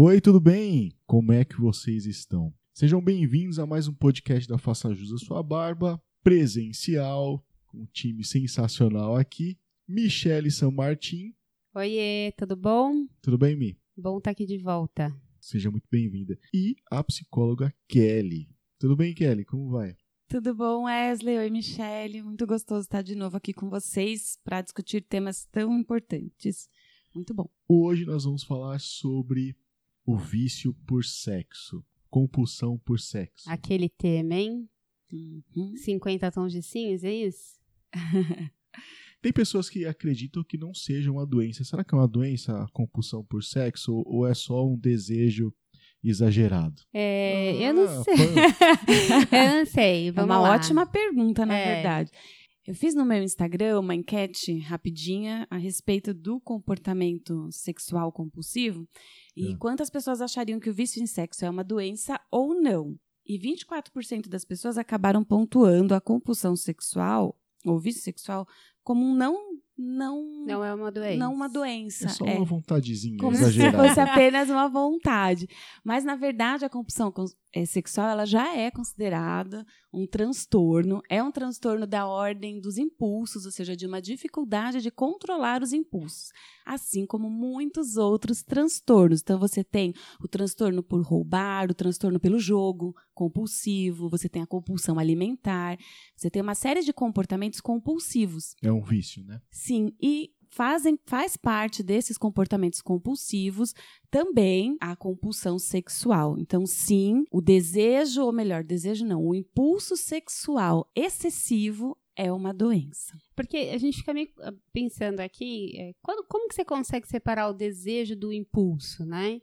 Oi, tudo bem? Como é que vocês estão? Sejam bem-vindos a mais um podcast da Faça Jus à Sua Barba, presencial, com um time sensacional aqui. Michele São Martin. Oiê, tudo bom? Tudo bem, Mi? Bom estar aqui de volta. Seja muito bem-vinda. E a psicóloga Kelly. Tudo bem, Kelly? Como vai? Tudo bom, Wesley? Oi, Michele. Muito gostoso estar de novo aqui com vocês para discutir temas tão importantes. Muito bom. Hoje nós vamos falar sobre o vício por sexo, compulsão por sexo. Aquele tema, hein? Uhum. 50 tons de cinza, é isso? Tem pessoas que acreditam que não seja uma doença. Será que é uma doença a compulsão por sexo ou- ou é só um desejo exagerado? É, Ah, eu não sei. eu não sei. É Vamos uma lá. ótima pergunta, na É. verdade. Eu fiz no meu Instagram uma enquete rapidinha a respeito do comportamento sexual compulsivo e É. quantas pessoas achariam que o vício em sexo é uma doença ou não. E 24% das pessoas acabaram pontuando a compulsão sexual ou vício sexual como um não não Não é uma doença. não uma doença. É só é. uma vontadezinha Como se exagerada. fosse apenas uma vontade. Mas, na verdade, a compulsão eh, sexual ela já é considerada um transtorno. É um transtorno da ordem dos impulsos, ou seja, de uma dificuldade de controlar os impulsos. Assim como muitos outros transtornos. Então, você tem o transtorno por roubar, o transtorno pelo jogo compulsivo, você tem a compulsão alimentar, você tem uma série de comportamentos compulsivos. É um vício, né? Sim, e fazem, faz parte desses comportamentos compulsivos também a compulsão sexual. Então, sim, o desejo, ou melhor, desejo não, o impulso sexual excessivo é uma doença. Porque a gente fica meio ah, pensando aqui, é, quando- como que você consegue separar o desejo do impulso, né?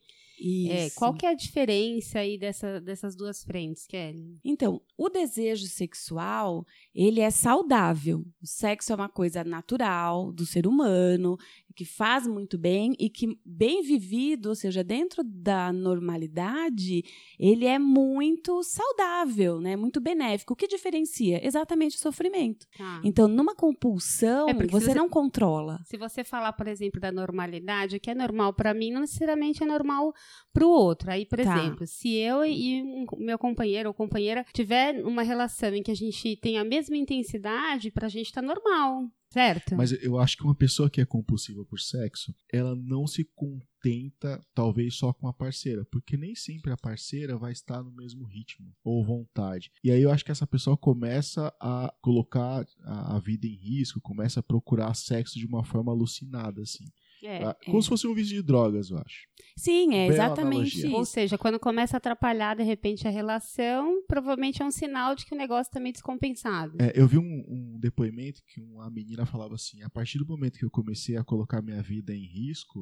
É, qual que é a diferença aí dessa, dessas duas frentes, Kelly? Então, o desejo sexual, ele é saudável. O sexo é uma coisa natural do ser humano, que faz muito bem e que, bem vivido, ou seja, dentro da normalidade, ele é muito saudável, né? muito benéfico. O que diferencia? Exatamente o sofrimento. Tá. Então, numa compulsão, É, você, você- não controla. Se você falar, por exemplo, da normalidade, o que é normal para mim não necessariamente é normal para o outro. Aí, por Tá. exemplo, se eu e meu companheiro ou companheira tiver uma relação em que a gente tem a mesma intensidade, pra gente tá normal, certo? Mas eu acho que uma pessoa que é compulsiva por sexo, ela não se contenta, talvez, só com a parceira, porque nem sempre a parceira vai estar no mesmo ritmo ou vontade. E aí eu acho que essa pessoa começa a colocar a, a vida em risco, começa a procurar sexo de uma forma alucinada, assim. É. Ah, Como se fosse um vício de drogas, eu acho. Sim, é Bela exatamente analogia. Ou isso. seja, quando começa a atrapalhar de repente a relação, provavelmente é um sinal de que o negócio tá meio descompensado. É, eu vi um, um depoimento que uma menina falava assim: a partir do momento que eu comecei a colocar minha vida em risco,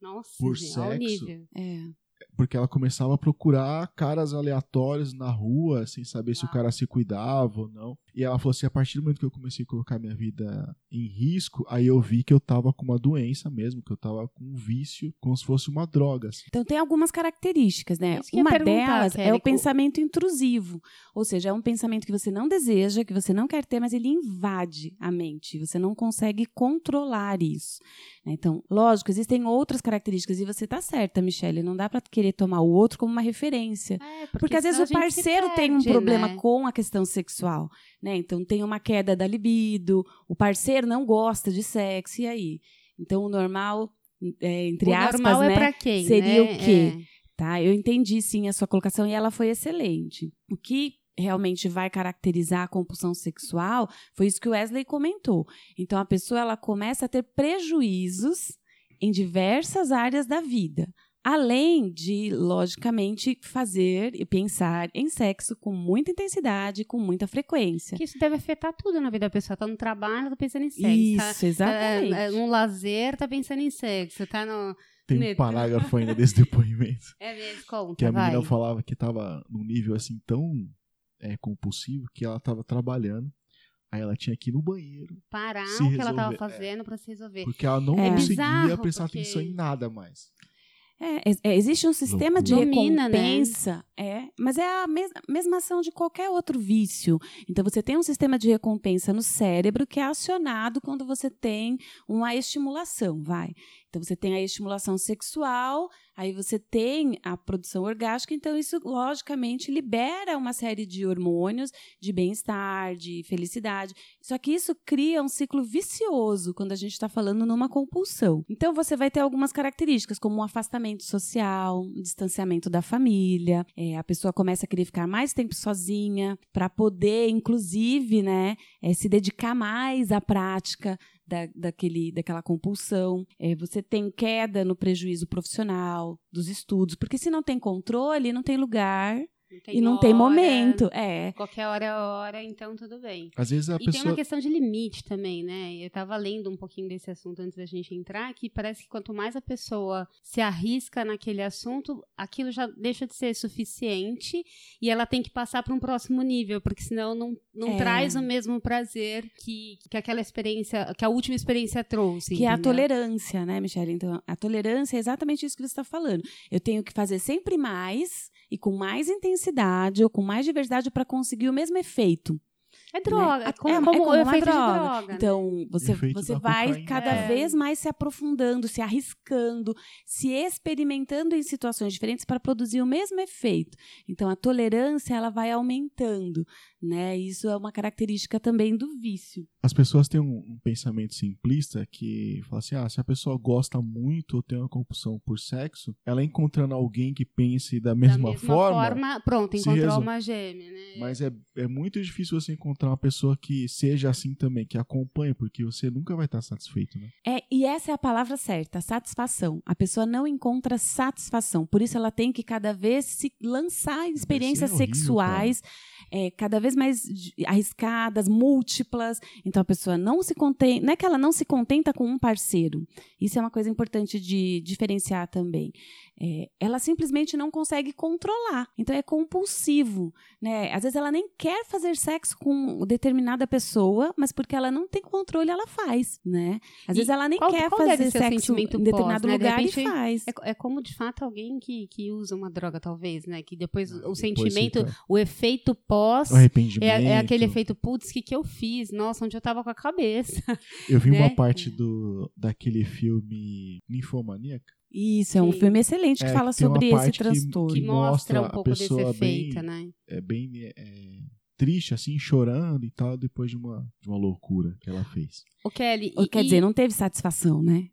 Nossa, Por gente, sexo. É. porque ela começava a procurar caras aleatórios na rua, sem saber se o cara se cuidava ou não. E ela falou assim: a partir do momento que eu comecei a colocar minha vida em risco, aí eu vi que eu tava com uma doença mesmo, que eu tava com um vício, como se fosse uma droga. assim. Então tem algumas características, né? Uma delas é o pensamento intrusivo, ou seja, é um pensamento que você não deseja, que você não quer ter, mas ele invade a mente. Você não consegue controlar isso. Né? Então, lógico, existem outras características e você tá certa, Michelle. Não dá pra querer tomar o outro como uma referência. É, Porque, às vezes o parceiro tem um perde, problema né? com a questão sexual, né? Então tem uma queda da libido, o parceiro não gosta de sexo, e aí? Então o normal, é, entre o aspas, normal né? é pra quem? seria né? o quê? Tá, eu entendi sim a sua colocação e ela foi excelente. O que realmente vai caracterizar a compulsão sexual foi isso que o Wesley comentou. Então a pessoa ela começa a ter prejuízos em diversas áreas da vida. Além de, logicamente, fazer e pensar em sexo com muita intensidade, com muita frequência. Que isso deve afetar tudo na vida da pessoa. Tá no trabalho, tá pensando em sexo. Isso, tá, exatamente. tá, é, no lazer, tá pensando em sexo. Tá no. Tem um parágrafo ainda desse depoimento. É mesmo, conta, Que a vai. menina falava que tava num nível assim tão é, compulsivo que ela tava trabalhando. Aí ela tinha que ir no banheiro, Parar o que ela tava resolver, é. fazendo pra se resolver. porque ela não É conseguia bizarro, prestar porque- atenção em nada mais. É, é, existe um sistema de. Domina, né? recompensa, é, mas é a mes mesma ação de qualquer outro vício. Então você tem um sistema de recompensa no cérebro que é acionado quando você tem uma estimulação, vai. Então você tem a estimulação sexual, aí você tem a produção orgástica, então isso logicamente libera uma série de hormônios de bem-estar, de felicidade. Só que isso cria um ciclo vicioso quando a gente está falando numa compulsão. Então você vai ter algumas características, como um afastamento social, um distanciamento da família, é, a pessoa começa a querer ficar mais tempo sozinha para poder, inclusive, né, é, se dedicar mais à prática da, daquele, daquela compulsão. É, você tem queda no prejuízo profissional, dos estudos, porque se não tem controle, não tem lugar tem e não hora, tem momento. É. Qualquer hora é hora, então tudo bem. Às vezes a E tem uma pessoa. questão de limite também, né? Eu tava lendo um pouquinho desse assunto antes da gente entrar, que parece que quanto mais a pessoa se arrisca naquele assunto, aquilo já deixa de ser suficiente e ela tem que passar para um próximo nível, porque senão não, não É. traz o mesmo prazer que, que aquela experiência, que a última experiência trouxe. Que é a entendeu? tolerância, né, Michelle? Então, a tolerância é exatamente isso que você está falando. Eu tenho que fazer sempre mais e com mais intensidade ou com mais diversidade para conseguir o mesmo efeito. É droga, né? é como, É- é como como o uma droga. de droga. né? Então, você, Efeito você vai cocaína. cada É. vez mais se aprofundando, se arriscando, se experimentando em situações diferentes para produzir o mesmo efeito. Então, a tolerância ela vai aumentando, né? Isso é uma característica também do vício. As pessoas têm um, um pensamento simplista que fala assim: ah, se a pessoa gosta muito ou tem uma compulsão por sexo, ela encontrando alguém que pense da Da mesma, forma. pronto, se encontrou uma gêmea, né? Mas é, é muito difícil você encontrar uma pessoa que seja assim também, que acompanhe, porque você nunca vai estar satisfeito, né? É, e essa é a palavra certa, satisfação. A pessoa não encontra satisfação, por isso ela tem que cada vez se lançar em experiências horrível, sexuais, é, cada vez mais de- arriscadas, múltiplas. Então a pessoa não se contenta, não é que ela não se contenta com um parceiro. Isso é uma coisa importante de diferenciar também. É, ela simplesmente não consegue controlar. Então é compulsivo, né? Às vezes ela nem quer fazer sexo com determinada pessoa, mas porque ela não tem controle, ela faz, né? Às E vezes ela nem qual- quer qual fazer sexo sentimento em determinado pós, né? De lugar repente, e faz. É, é como, de fato, alguém que, que usa uma droga, talvez, né? Que depois Ah, o depois sentimento, fica o efeito pós. O arrependimento. É, é aquele efeito, putz, o que, que eu fiz? Nossa, onde eu tava com a cabeça. Eu vi né? uma parte do, daquele filme Ninfomaníaca. Isso, é um Sim. filme excelente que É, fala sobre esse transtorno. Que que mostra um a pouco desse efeito, bem- né? É bem é, triste, assim, chorando e tal, depois de uma, de uma loucura que ela fez. O Kelly. E- Quer e- dizer, não teve satisfação, né?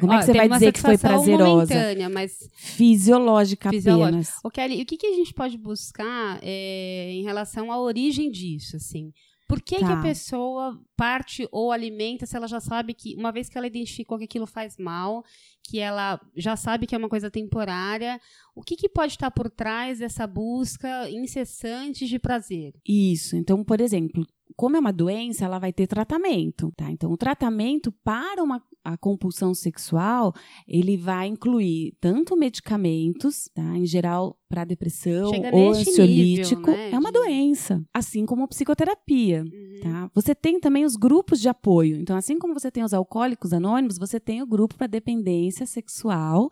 Como é que você vai dizer que foi prazerosa? momentânea, mas Fisiológica Fisiológica. apenas. Ô, Kelly, o que, que a gente pode buscar é, em relação à origem disso, assim? Por que, Tá. que a pessoa parte ou alimenta se ela já sabe que, uma vez que ela identificou que aquilo faz mal, que ela já sabe que é uma coisa temporária, o que, que pode estar por trás dessa busca incessante de prazer? Isso. Então, por exemplo, como é uma doença, ela vai ter tratamento, tá? Então, o tratamento para uma a compulsão sexual, ele vai incluir tanto medicamentos, tá? Em geral, para depressão Chega ou ansiolítico, nível, né, é uma doença, assim como psicoterapia. Uhum. Tá? Você tem também os grupos de apoio. Então, assim como você tem os alcoólicos anônimos, você tem o grupo para dependência sexual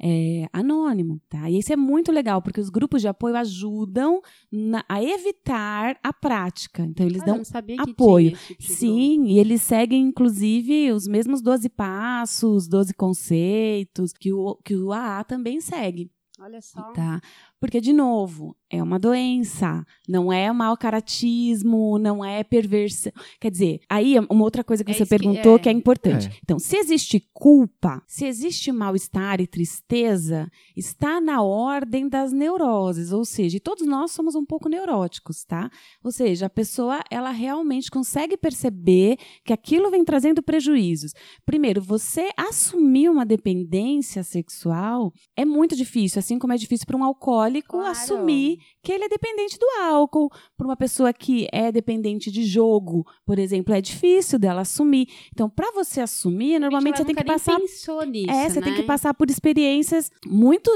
é, anônimo. Tá? E isso é muito legal, porque os grupos de apoio ajudam na- a evitar a prática. Então, eles Ah, dão apoio. tipo Sim, e eles seguem, inclusive, os mesmos 12 passos, 12 conceitos, que o, que o AA também segue. Olha só. Tá? Porque, de novo, é uma doença, não é mau caratismo, não é perversão. Quer dizer, aí uma outra coisa que É você isso que- perguntou é. que é importante. É. Então, se existe culpa, se existe mal-estar e tristeza, está na ordem das neuroses, ou seja, e todos nós somos um pouco neuróticos, tá? Ou seja, a pessoa, ela realmente consegue perceber que aquilo vem trazendo prejuízos. Primeiro, você assumir uma dependência sexual é muito difícil, assim como é difícil para um alcoólico Claro. assumir que ele é dependente do álcool. Para uma pessoa que é dependente de jogo, por exemplo, é difícil dela assumir. Então, para você assumir, normalmente você tem que passar pensou nisso, é, você tem né? que passar por experiências muito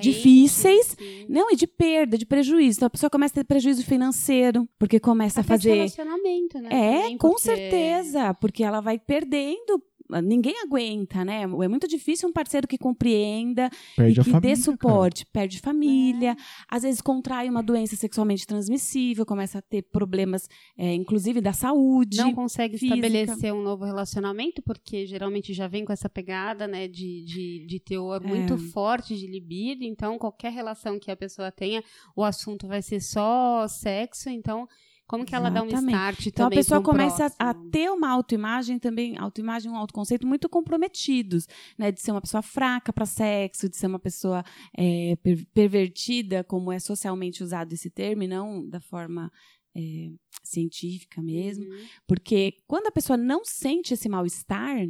difíceis, sim. não, e de perda, de prejuízo. Então a pessoa começa a ter prejuízo financeiro, porque começa Até a fazer relacionamento, né? é, também, com porque- certeza, porque ela vai perdendo ninguém aguenta, né? É muito difícil um parceiro que compreenda Perde e que família, dê suporte, perde família, às vezes contrai uma doença sexualmente transmissível, começa a ter problemas, é, inclusive da saúde. Não consegue física. estabelecer um novo relacionamento, porque geralmente já vem com essa pegada, né, de, de, de teor É. muito forte de libido. Então, qualquer relação que a pessoa tenha, o assunto vai ser só sexo. Então, como que ela dá um Exatamente. start Então a pessoa começa a próximo? ter uma autoimagem também, autoimagem um autoconceito muito comprometidos, né? De ser uma pessoa fraca para sexo, de ser uma pessoa é, per- pervertida, como é socialmente usado esse termo, e não da forma é, científica mesmo. Uhum. Porque quando a pessoa não sente esse mal-estar,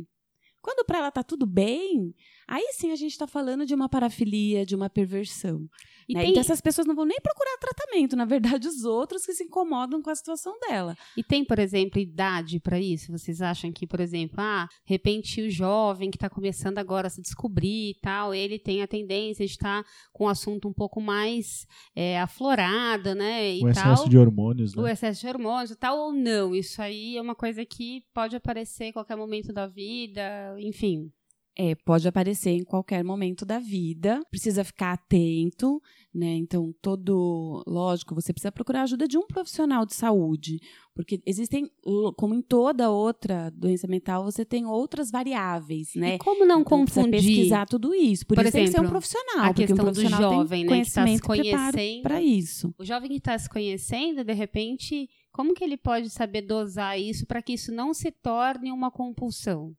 quando para ela tá tudo bem, aí sim a gente está falando de uma parafilia, de uma perversão. E né? tem, Então essas pessoas não vão nem procurar tratamento, na verdade, os outros que se incomodam com a situação dela. E tem, por exemplo, idade para isso? Vocês acham que, por exemplo, ah, de repente o jovem que está começando agora a se descobrir e tal, ele tem a tendência de estar com o assunto um pouco mais é, aflorado, né? E O tal. excesso de hormônios, O né? excesso de hormônios e tal, ou não. Isso aí é uma coisa que pode aparecer em qualquer momento da vida, enfim. É, pode aparecer em qualquer momento da vida, precisa ficar atento, né? Então, todo. Lógico, você precisa procurar a ajuda de um profissional de saúde, porque existem, como em toda outra doença mental, você tem outras variáveis, né? E como não Então, precisa confundir pesquisar tudo isso. Por, Por isso tem que ser um exemplo, profissional, a porque questão um do profissional jovem, tem né, que tá se conhecendo? para isso. o jovem que está se conhecendo, de repente, como que ele pode saber dosar isso para que isso não se torne uma compulsão?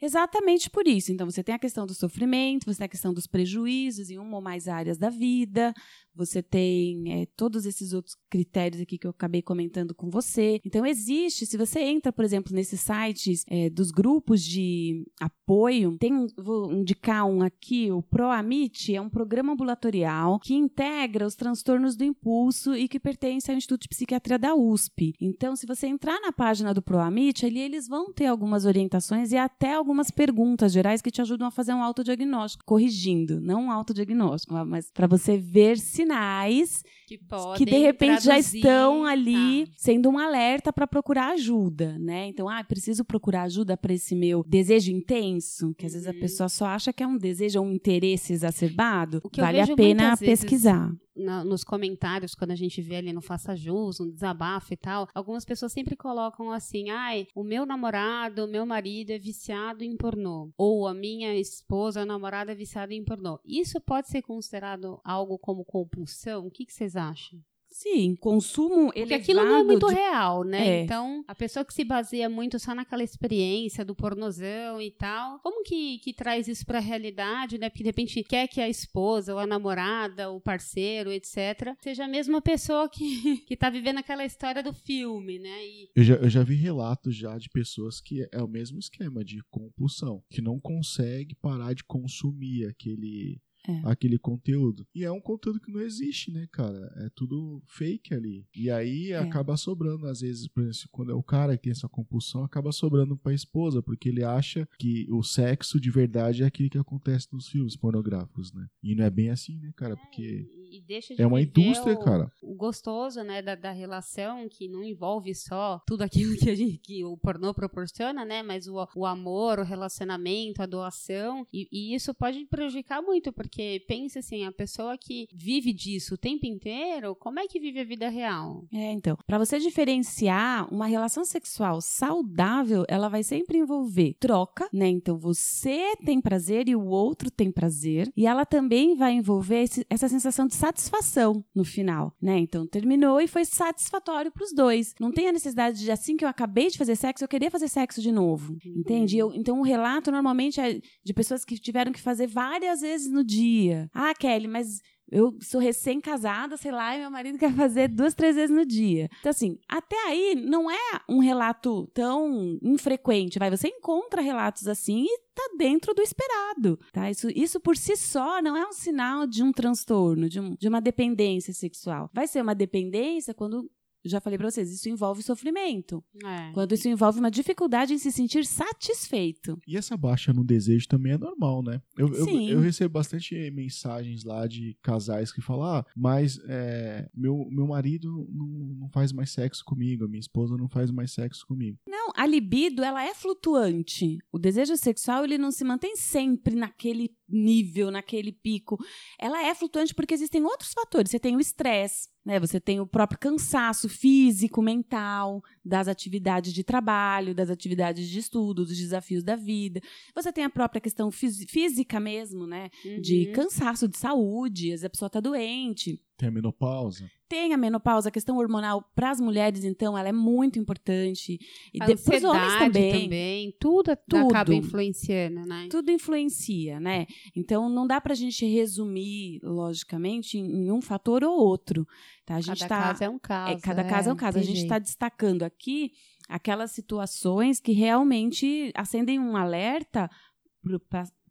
Exatamente por isso. Então, você tem a questão do sofrimento, você tem a questão dos prejuízos em uma ou mais áreas da vida, você tem é, todos esses outros critérios aqui que eu acabei comentando com você. Então, existe, se você entra, por exemplo, nesses sites é, dos grupos de apoio, tem, um- vou indicar um aqui, o ProAmit, é um programa ambulatorial que integra os transtornos do impulso e que pertence ao Instituto de Psiquiatria da USP. Então, se você entrar na página do ProAmit, ali eles vão ter algumas orientações e até algumas perguntas gerais que te ajudam a fazer um autodiagnóstico, corrigindo, não um autodiagnóstico, mas para você ver sinais Que podem que de repente já traduzir, estão ali tá. sendo um alerta para procurar ajuda, né? Então, ah, preciso procurar ajuda para esse meu desejo intenso, que às vezes a Uhum. pessoa só acha que é um desejo ou um interesse exacerbado. Vale a pena vezes- pesquisar. na- nos comentários, quando a gente vê ali no Faça Jus, no desabafo e tal, algumas pessoas sempre colocam assim: ai, o meu namorado, o meu marido é viciado em pornô. Ou a minha esposa, a namorada é viciada em pornô. Isso pode ser considerado algo como compulsão? O que, que vocês acham? Sim, consumo Porque elevado aquilo não é muito de real, né? É. Então, a pessoa que se baseia muito só naquela experiência do pornozão e tal, como que, que traz isso pra realidade, né? Porque de repente quer que a esposa, ou a namorada, o parceiro, etc., seja a mesma pessoa que, que tá vivendo aquela história do filme, né? E Eu já, eu já vi relatos já de pessoas que é o mesmo esquema de compulsão, que não consegue parar de consumir aquele, É. aquele conteúdo. E é um conteúdo que não existe, né, cara? É tudo fake ali. E aí É. acaba sobrando, às vezes, por exemplo, quando é o cara que tem essa compulsão, acaba sobrando pra esposa, porque ele acha que o sexo de verdade é aquilo que acontece nos filmes pornográficos, né? E não é bem assim, né, cara? Porque e, e deixa de é uma indústria, o, cara. o gostoso, né, da, da relação, que não envolve só tudo aquilo que, gente, que o pornô proporciona, né, mas o, o amor, o relacionamento, a doação, e, e isso pode prejudicar muito, porque pensa assim, a pessoa que vive disso o tempo inteiro, como é que vive a vida real? É, então, para você diferenciar uma relação sexual saudável, ela vai sempre envolver troca, né? Então, você tem prazer e o outro tem prazer, e ela também vai envolver esse- essa sensação de satisfação no final, né? Então, terminou e foi satisfatório para os dois. Não tem a necessidade de assim que eu acabei de fazer sexo, eu querer fazer sexo de novo, entende? Eu- então, o relato normalmente é de pessoas que tiveram que fazer várias vezes no dia. Ah, Kelly, mas eu sou recém-casada, sei lá, e meu marido quer fazer duas, três vezes no dia. Então, assim, até aí não é um relato tão infrequente, vai. Você encontra relatos assim e tá dentro do esperado, tá? Isso, isso por si só não é um sinal de um transtorno, de, um- de uma dependência sexual. Vai ser uma dependência quando já falei para vocês, isso envolve sofrimento. É. Quando isso envolve uma dificuldade em se sentir satisfeito. E essa baixa no desejo também é normal, né? Eu, eu, Sim. eu recebo bastante mensagens lá de casais que falam: ah, mas é, meu, meu marido não, não faz mais sexo comigo, a minha esposa não faz mais sexo comigo. Não, a libido, ela é flutuante. O desejo sexual, ele não se mantém sempre naquele nível, naquele pico. Ela é flutuante porque existem outros fatores. Você tem o estresse, né? Você tem o próprio cansaço físico, mental, das atividades de trabalho, das atividades de estudo, dos desafios da vida. Você tem a própria questão física mesmo, né? De Uhum. cansaço de saúde, às vezes a pessoa está doente. Tem a menopausa. Tem a menopausa, a questão hormonal para as mulheres, então, ela é muito importante. E A de- pros homens ansiedade também. Tudo, Tudo. acaba influenciando, né? Tudo influencia, né? Então não dá pra gente resumir, logicamente, em em um fator ou outro. Tá? A gente Cada tá, caso é um caso. é, cada caso é um caso. A gente está destacando aqui aquelas situações que realmente acendem um alerta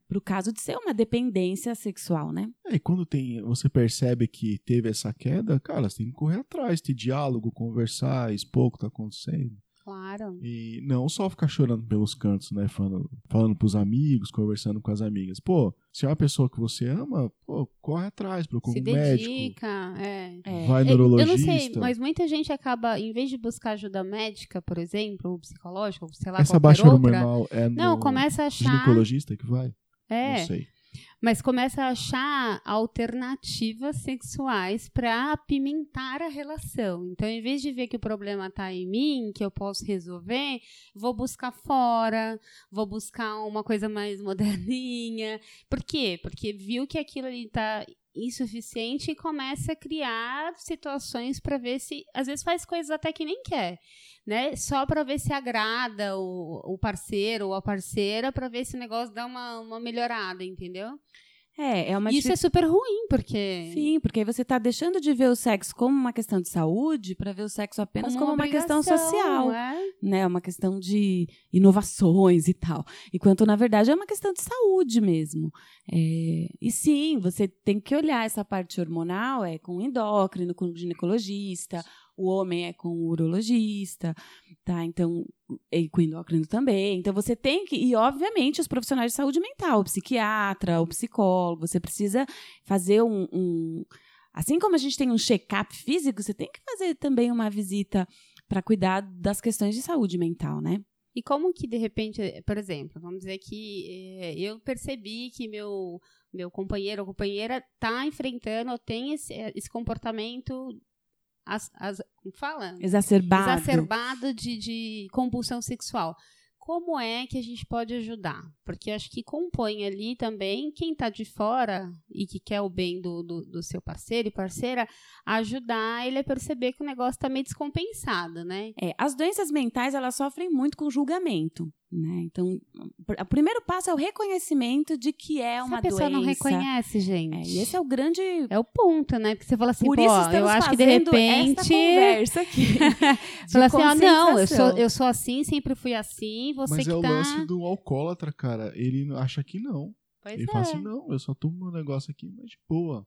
para o caso de ser uma dependência sexual, né? É, e quando tem, você percebe que teve essa queda, cara, você tem que correr atrás, ter diálogo, conversar, expor o que tá acontecendo. Claro. E não só ficar chorando pelos cantos, né? Falando, falando pros amigos, conversando com as amigas. Pô, se é uma pessoa que você ama, pô, corre atrás, procura Se um médico, dedica, é. É. vai É, neurologista. Eu não sei, mas muita gente acaba, em vez de buscar ajuda médica, por exemplo, ou psicológica, ou sei lá, Essa qualquer baixa outra. hormonal é no Não, começa a achar. ginecologista que vai? É, Não sei. Mas começa a achar alternativas sexuais para apimentar a relação. Então, em vez de ver que o problema está em mim, que eu posso resolver, vou buscar fora, vou buscar uma coisa mais moderninha. Por quê? Porque viu que aquilo ali está insuficiente e começa a criar situações para ver se às vezes faz coisas até que nem quer, né? Só para ver se agrada o, o parceiro ou a parceira para ver se o negócio dá uma, uma melhorada, entendeu? É, é uma Isso é super ruim porque Sim, porque aí você está deixando de ver o sexo como uma questão de saúde para ver o sexo apenas como, uma questão obrigação, social. é? né? Uma questão de inovações e tal. Enquanto, na verdade, é uma questão de saúde mesmo. É, e sim, você tem que olhar essa parte hormonal, é com o endócrino, com o ginecologista, o homem é com o urologista, tá? Então, e com o endócrino também. Então, você tem que, e obviamente, os profissionais de saúde mental, o psiquiatra, o psicólogo, você precisa fazer um- um Assim como a gente tem um check-up físico, você tem que fazer também uma visita para cuidar das questões de saúde mental, né? E como que de repente, por exemplo, vamos dizer que eh, eu percebi que meu meu companheiro ou companheira está enfrentando ou tem esse, esse comportamento as, as, como fala? Exacerbado. exacerbado de, de compulsão sexual. Como é que a gente pode ajudar? Porque acho que compõe ali também quem está de fora e que quer o bem do, do, do seu parceiro e parceira, ajudar ele a perceber que o negócio está meio descompensado, né? É, as doenças mentais, elas sofrem muito com julgamento, né? Então, o primeiro passo é o reconhecimento de que é uma Se a pessoa doença. não reconhece, gente. É, e esse é o grande... É o ponto, né? Porque você fala assim, Por pô, isso eu acho que de fazendo repente. esta conversa aqui. de Fala assim, ah, não, eu sou, eu sou assim, sempre fui assim, você Mas que é o tá. lance do alcoólatra, cara. Ele acha que não. Pois ele é. fala assim, não, eu só tomo meu negócio aqui, mas de boa.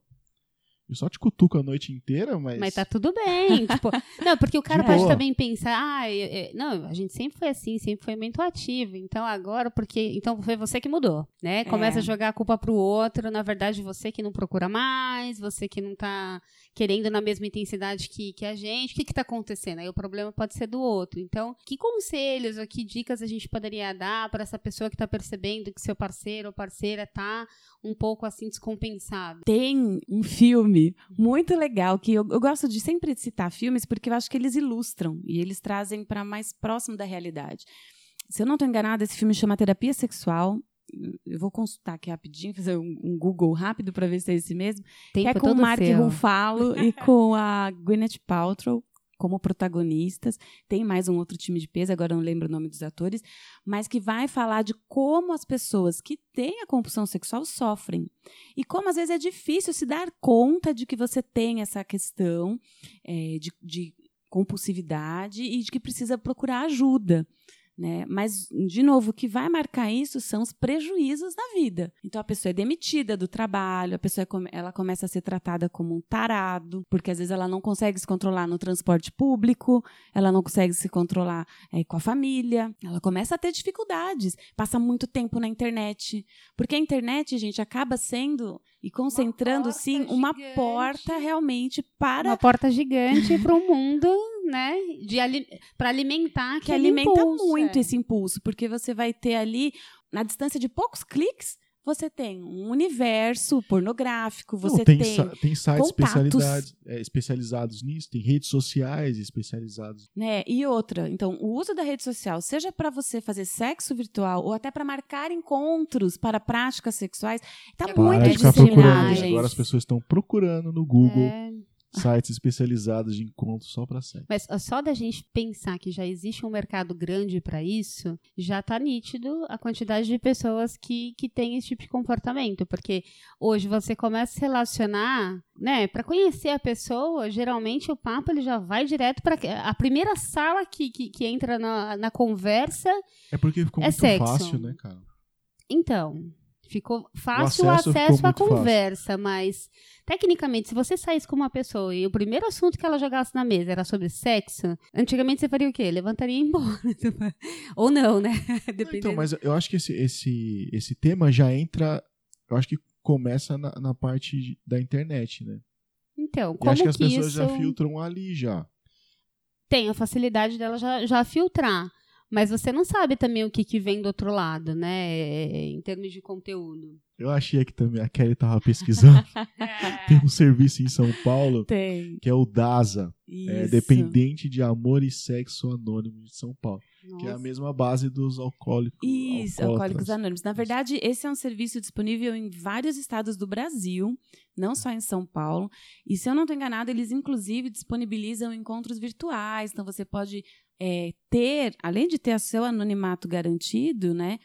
Eu só te cutuco a noite inteira, mas... Mas tá tudo bem. tipo, não, porque o cara De pode também pensar, ah, eu- eu- não, a gente sempre foi assim, sempre foi muito ativo. Então agora, porque. Então foi você que mudou, né? Começa É. a jogar a culpa pro outro. Na verdade, você que não procura mais, você que não tá querendo na mesma intensidade que, que a gente. O que que tá acontecendo? Aí o problema pode ser do outro. Então, que conselhos ou que dicas a gente poderia dar para essa pessoa que tá percebendo que seu parceiro ou parceira tá um pouco assim descompensado? Tem um filme muito legal que eu, eu gosto de sempre citar filmes porque eu acho que eles ilustram e eles trazem para mais próximo da realidade. Se eu não estou enganada, esse filme chama Terapia Sexual. Eu vou consultar aqui rapidinho, fazer um, um Google rápido para ver se é esse mesmo. que é Tempo com o Mark seu. Ruffalo e com a Gwyneth Paltrow como protagonistas. Tem mais um outro time de peso, agora não lembro o nome dos atores, mas que vai falar de como as pessoas que têm a compulsão sexual sofrem. E como às vezes é difícil se dar conta de que você tem essa questão é, de, de compulsividade e de que precisa procurar ajuda. Né? Mas, de novo, o que vai marcar isso são os prejuízos da vida. Então, a pessoa é demitida do trabalho, a pessoa é ela começa a ser tratada como um tarado, porque às vezes ela não consegue se controlar no transporte público, ela não consegue se controlar é, com a família, ela começa a ter dificuldades, passa muito tempo na internet. Porque a internet, gente, acaba sendo e concentrando, sim, uma porta realmente para. Uma porta gigante para o mundo né, de ali, para alimentar que alimenta impulso, muito é. esse impulso, porque você vai ter ali na distância de poucos cliques você tem um universo pornográfico, você Não, tem, tem, tem sites contatos. especializados, é, especializados nisso, tem redes sociais especializadas. né? E outra, então, o uso da rede social, seja para você fazer sexo virtual ou até para marcar encontros para práticas sexuais, tá É, muito gente. Agora as pessoas estão procurando no Google É, sites especializados de encontro só para sexo. Mas só da gente pensar que já existe um mercado grande para isso, já tá nítido a quantidade de pessoas que, que tem esse tipo de comportamento. Porque hoje você começa a se relacionar, né? Para conhecer a pessoa, geralmente o papo ele já vai direto para a primeira sala que, que, que entra na, na conversa. É porque ficou É muito sexo. fácil, né, cara? Então, ficou fácil o acesso à muito fácil. conversa, mas tecnicamente, se você saísse com uma pessoa e o primeiro assunto que ela jogasse na mesa era sobre sexo, antigamente você faria o quê? Levantaria e ia embora. Ou não, né? Dependendo. Então, mas eu acho que esse, esse, esse tema já entra. Eu acho que começa na, na parte da internet, né? Então, E como acho que as que pessoas isso já filtram ali já. tem a facilidade dela já, já filtrar. Mas você não sabe também o que, que vem do outro lado, né? Em termos de conteúdo. Eu achei aqui também, a Kelly tava pesquisando. Tem um serviço em São Paulo Tem. que é o DASA, é Isso. Dependente de Amor e Sexo Anônimo de São Paulo, que é a Nossa. mesma base dos alcoólicos. Isso. Alcoólicos Anônimos. Na verdade, esse é um serviço disponível em vários estados do Brasil, não só em São Paulo. E se eu não estou enganada, eles inclusive disponibilizam encontros virtuais. Então você pode é, ter, além de ter o seu anonimato garantido, né?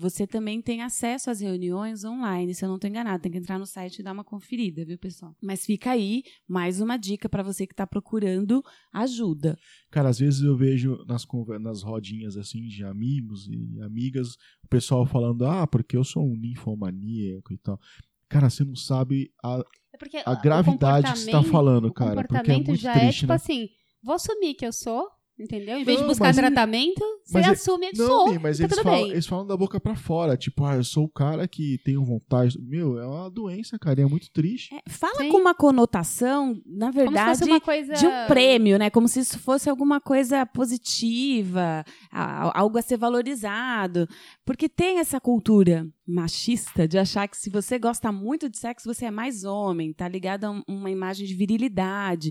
Você também tem acesso às reuniões online, se eu não estou enganada. Tem que entrar no site e dar uma conferida, viu, pessoal? Mas fica aí mais uma dica para você que está procurando ajuda. Cara, às vezes eu vejo nas, nas rodinhas assim de amigos e amigas, o pessoal falando, ah, porque eu sou um ninfomaníaco e tal. Cara, você não sabe a, É a gravidade que você tá comportamento- falando, o cara. Porque é comportamento muito já triste, é tipo né? assim, vou assumir que eu sou, entendeu? Em vez Não, de buscar mas- tratamento, você mas é- assume que Não, sou. Mas tá eles tudo falam, bem. eles falam da boca pra fora. Tipo, ah, eu sou o cara que tenho vontade. Meu, é uma doença, cara. E é muito triste. É, fala Sim. com uma conotação, na verdade, coisa... de um prêmio, né? Como se isso fosse alguma coisa positiva, algo a ser valorizado. Porque tem essa cultura machista de achar que se você gosta muito de sexo, você é mais homem, tá ligado a um- uma imagem de virilidade.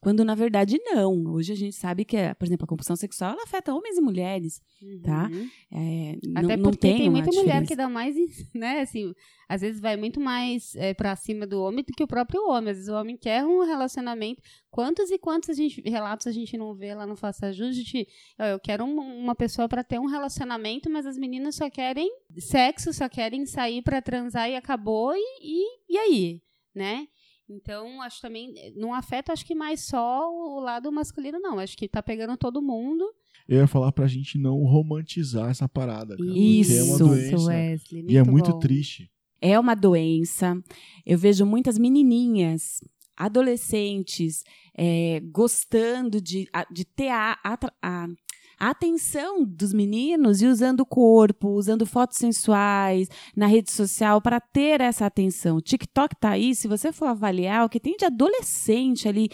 Quando, na verdade, não. Hoje a gente sabe que, por exemplo, a compulsão sexual ela afeta homens e mulheres. tá? Uhum. É, Até não, não porque tem, tem, muita mulher que dá mais, né, assim, às vezes vai muito mais é, pra cima do homem do que o próprio homem. Às vezes o homem quer um relacionamento. Quantos e quantos a gente, relatos a gente não vê lá no Faça Ajuste de, eu quero um- uma pessoa pra ter um relacionamento, mas as meninas só querem sexo, só querem sair pra transar e acabou, e, e, e aí, né? Então, acho também, não afeta, acho que mais só o lado masculino, não. Acho que tá pegando todo mundo. Eu ia falar pra gente não romantizar essa parada, cara. porque é uma Isso, doença. Wesley. E é muito bom. triste. É uma doença. Eu vejo muitas menininhas, adolescentes, é, gostando de, de ter a, a- a atenção dos meninos e usando o corpo, usando fotos sensuais na rede social para ter essa atenção. O TikTok tá aí, se você for avaliar o que tem de adolescente ali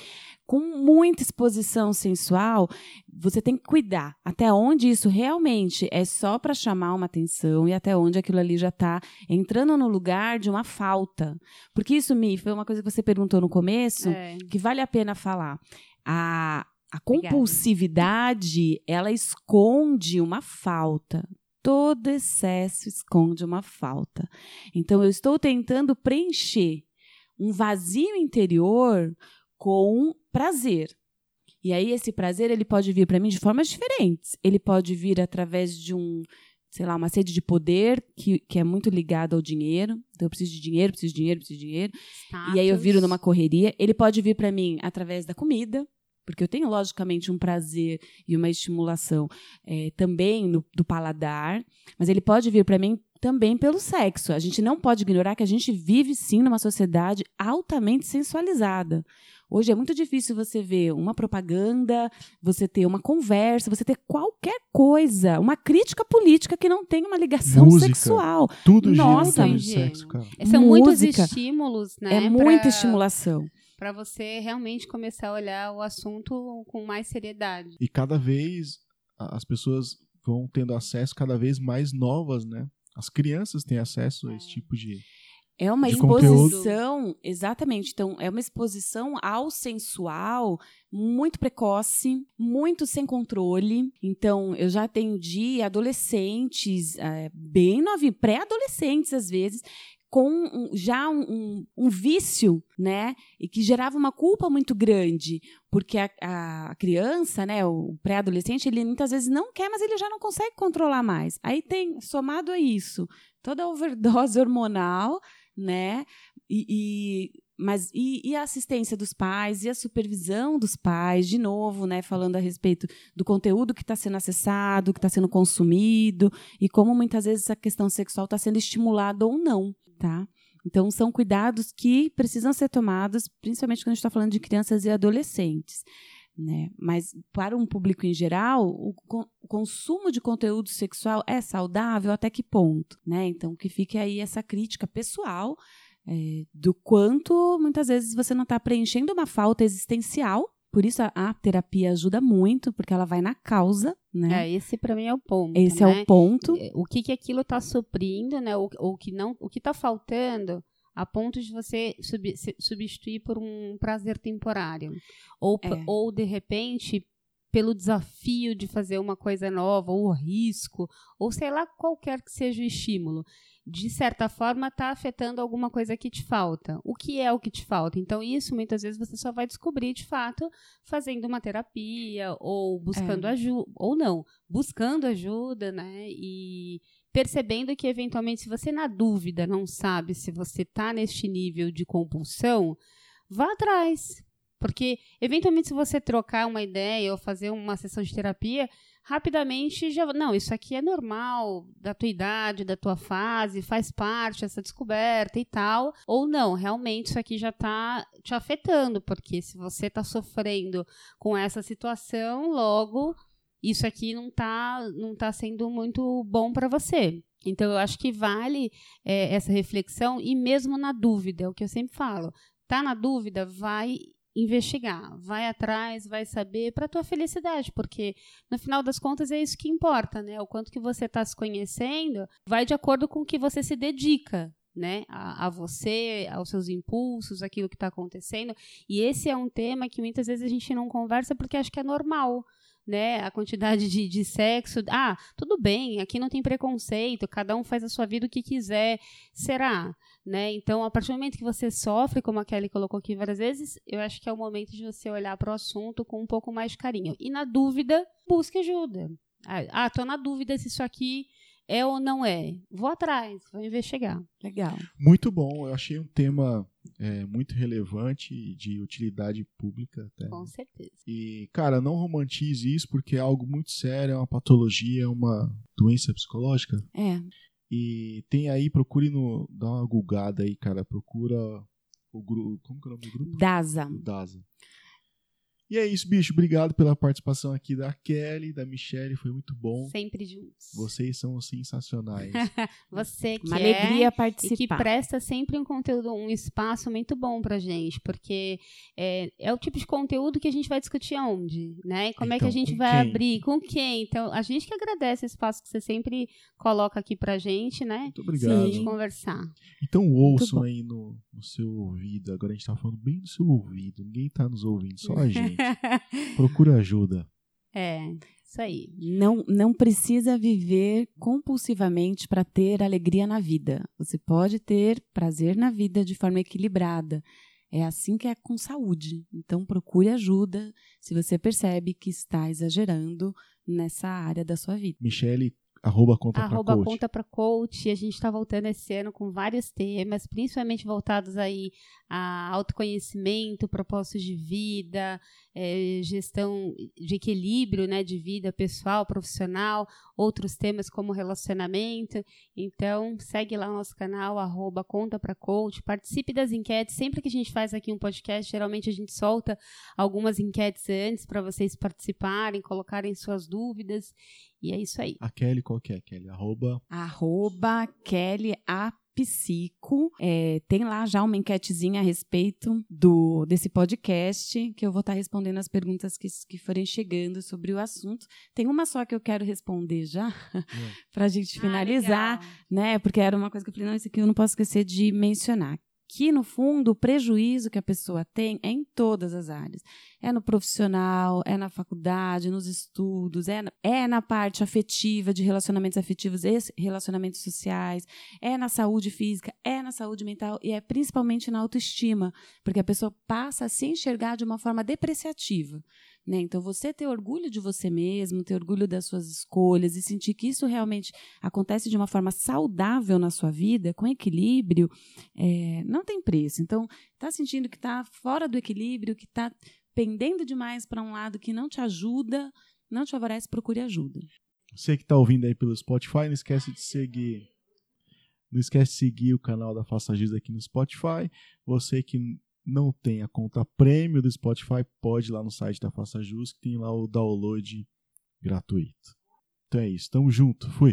com muita exposição sensual, você tem que cuidar até onde isso realmente é só para chamar uma atenção e até onde aquilo ali já está entrando no lugar de uma falta. Porque isso, Mi, foi uma coisa que você perguntou no começo, É. que vale a pena falar. A, a Obrigada. compulsividade, ela esconde uma falta. Todo excesso esconde uma falta. Então, eu estou tentando preencher um vazio interior com prazer. E aí, esse prazer, ele pode vir para mim de formas diferentes. Ele pode vir através de um, sei lá, uma sede de poder que, que é muito ligado ao dinheiro. Então, eu preciso de dinheiro, preciso de dinheiro, preciso de dinheiro. E aí eu viro Status. numa correria. Ele pode vir para mim através da comida. porque eu tenho logicamente um prazer e uma estimulação é, também no, do paladar, mas ele pode vir para mim também pelo sexo. A gente não pode ignorar que a gente vive sim numa sociedade altamente sensualizada. Hoje é muito difícil você ver uma propaganda, você ter uma conversa, você ter qualquer coisa, uma crítica política que não tenha uma ligação Música. sexual. Tudo Nossa, gira em torno de gênero. sexo, cara. São muitos Música. estímulos, né? é muita pra- estimulação. Pra você realmente começar a olhar o assunto com mais seriedade. E cada vez as pessoas vão tendo acesso cada vez mais novas, né? As crianças têm acesso a esse tipo de. É uma de conteúdo. exposição, exatamente. Então, é uma exposição ao sensual muito precoce, muito sem controle. Então, eu já atendi adolescentes, eh, bem novinhos, pré-adolescentes às vezes, com já um, um- um vício, né? E que gerava uma culpa muito grande, porque a, a- a criança, né, o pré-adolescente, ele muitas vezes não quer, mas ele já não consegue controlar mais. Aí tem, somado a isso, toda a overdose hormonal, né? E, e- mas e, e a assistência dos pais e a supervisão dos pais, de novo, né? Falando a respeito do conteúdo que está sendo acessado, que está sendo consumido e como muitas vezes essa questão sexual está sendo estimulada ou não, tá? Então são cuidados que precisam ser tomados, principalmente quando a gente está falando de crianças e adolescentes. Né? Mas para um público em geral, o, con- o consumo de conteúdo sexual é saudável até que ponto? Né? Então, que fique aí essa crítica pessoal é, do quanto muitas vezes você não está preenchendo uma falta existencial. Por isso a, a terapia ajuda muito, porque ela vai na causa, né? É, esse pra mim é o ponto. Esse é né? o ponto. O que que aquilo está suprindo, né? O, o que não, o que está faltando a ponto de você sub- substituir por um prazer temporário. Ou, É. ou de repente, pelo desafio de fazer uma coisa nova, ou o risco, ou sei lá, qualquer que seja o estímulo. De certa forma, está afetando alguma coisa que te falta. O que é o que te falta? Então, isso muitas vezes você só vai descobrir de fato fazendo uma terapia, ou buscando É. ajuda, ou não, buscando ajuda, né? E percebendo que eventualmente se você na dúvida não sabe se você está neste nível de compulsão, vá atrás. Porque eventualmente se você trocar uma ideia ou fazer uma sessão de terapia, rapidamente já, não, isso aqui é normal, da tua idade, da tua fase, faz parte essa descoberta e tal, ou não, realmente isso aqui já está te afetando, porque se você está sofrendo com essa situação, logo isso aqui não está não tá sendo muito bom para você. Então, eu acho que vale é, essa reflexão e mesmo na dúvida, é o que eu sempre falo. Tá na dúvida, vai investigar, vai atrás, vai saber para tua felicidade, porque no final das contas é isso que importa, né? O quanto que você está se conhecendo vai de acordo com o que você se dedica, né? A, a você, aos seus impulsos, aquilo que está acontecendo. E esse é um tema que muitas vezes a gente não conversa porque acha que é normal né, a quantidade de, de sexo. Ah, tudo bem, aqui não tem preconceito, cada um faz a sua vida o que quiser. Será? Né? Então, a partir do momento que você sofre, como a Kelly colocou aqui várias vezes, eu acho que é o momento de você olhar para o assunto com um pouco mais de carinho. E na dúvida, busque ajuda. Ah, tô na dúvida se isso aqui é ou não é. Vou atrás, vou investigar. Legal. Muito bom, eu achei um tema é, muito relevante e de utilidade pública até. Com certeza. E, cara, não romantize isso porque é algo muito sério, é uma patologia, é uma doença psicológica. É. E tem aí, procure no. Dá uma gulgada aí, cara. Procura o grupo. Como que é o nome do grupo? Daza. O DASA. E é isso, bicho. Obrigado pela participação aqui da Kelly, da Michelle. Foi muito bom. Sempre juntos. Vocês são sensacionais. Você que Uma é alegria e que participar. presta sempre um conteúdo, um espaço muito bom pra gente, porque é, é o tipo de conteúdo que a gente vai discutir aonde, né? E como é que a Então, gente vai quem? abrir, com quem? Então, a gente que agradece o espaço que você sempre coloca aqui pra gente, né? Muito Pra obrigado. gente conversar. Então ouçam aí no, no seu ouvido. Agora a gente tá falando bem do seu ouvido. Ninguém tá nos ouvindo, só a gente. Procura ajuda. é, isso aí. Não, não precisa viver compulsivamente para ter alegria na vida. Você pode ter prazer na vida de forma equilibrada. É assim que é com saúde. Então procure ajuda se você percebe que está exagerando nessa área da sua vida. Michele, Arroba conta arroba pra coach. conta pra coach. E a gente está voltando esse ano com vários temas, principalmente voltados aí a autoconhecimento, propósitos de vida, eh, gestão de equilíbrio, né, de vida pessoal, profissional, outros temas como relacionamento. Então, segue lá o nosso canal, arroba conta pra coach, participe das enquetes. Sempre que a gente faz aqui um podcast, geralmente a gente solta algumas enquetes antes para vocês participarem, colocarem suas dúvidas. E é isso aí. A Kelly, qual que é, Kelly? Arroba. Arroba Kelly A. Psico. É, tem lá já uma enquetezinha a respeito do desse podcast, que eu vou estar respondendo as perguntas que, que forem chegando sobre o assunto. Tem uma só que eu quero responder já, para a gente finalizar, Ah, né? Porque era uma coisa que eu falei, não, isso aqui eu não posso esquecer de mencionar. Que, no fundo, o prejuízo que a pessoa tem é em todas as áreas. É no profissional, é na faculdade, nos estudos, é na, é na parte afetiva, de relacionamentos afetivos e relacionamentos sociais, é na saúde física, é na saúde mental e é principalmente na autoestima, porque a pessoa passa a se enxergar de uma forma depreciativa. Né? Então, você ter orgulho de você mesmo, ter orgulho das suas escolhas e sentir que isso realmente acontece de uma forma saudável na sua vida, com equilíbrio, é, não tem preço. Então, está sentindo que está fora do equilíbrio, que está pendendo demais para um lado que não te ajuda, não te favorece, procure ajuda. Você que tá ouvindo aí pelo Spotify, não esquece de seguir. Não esquece de seguir o canal da Faça Giz aqui no Spotify. Você que não tem a conta prêmio do Spotify, pode ir lá no site da Faça Jus, que tem lá o download gratuito. Então é isso, tamo junto, fui.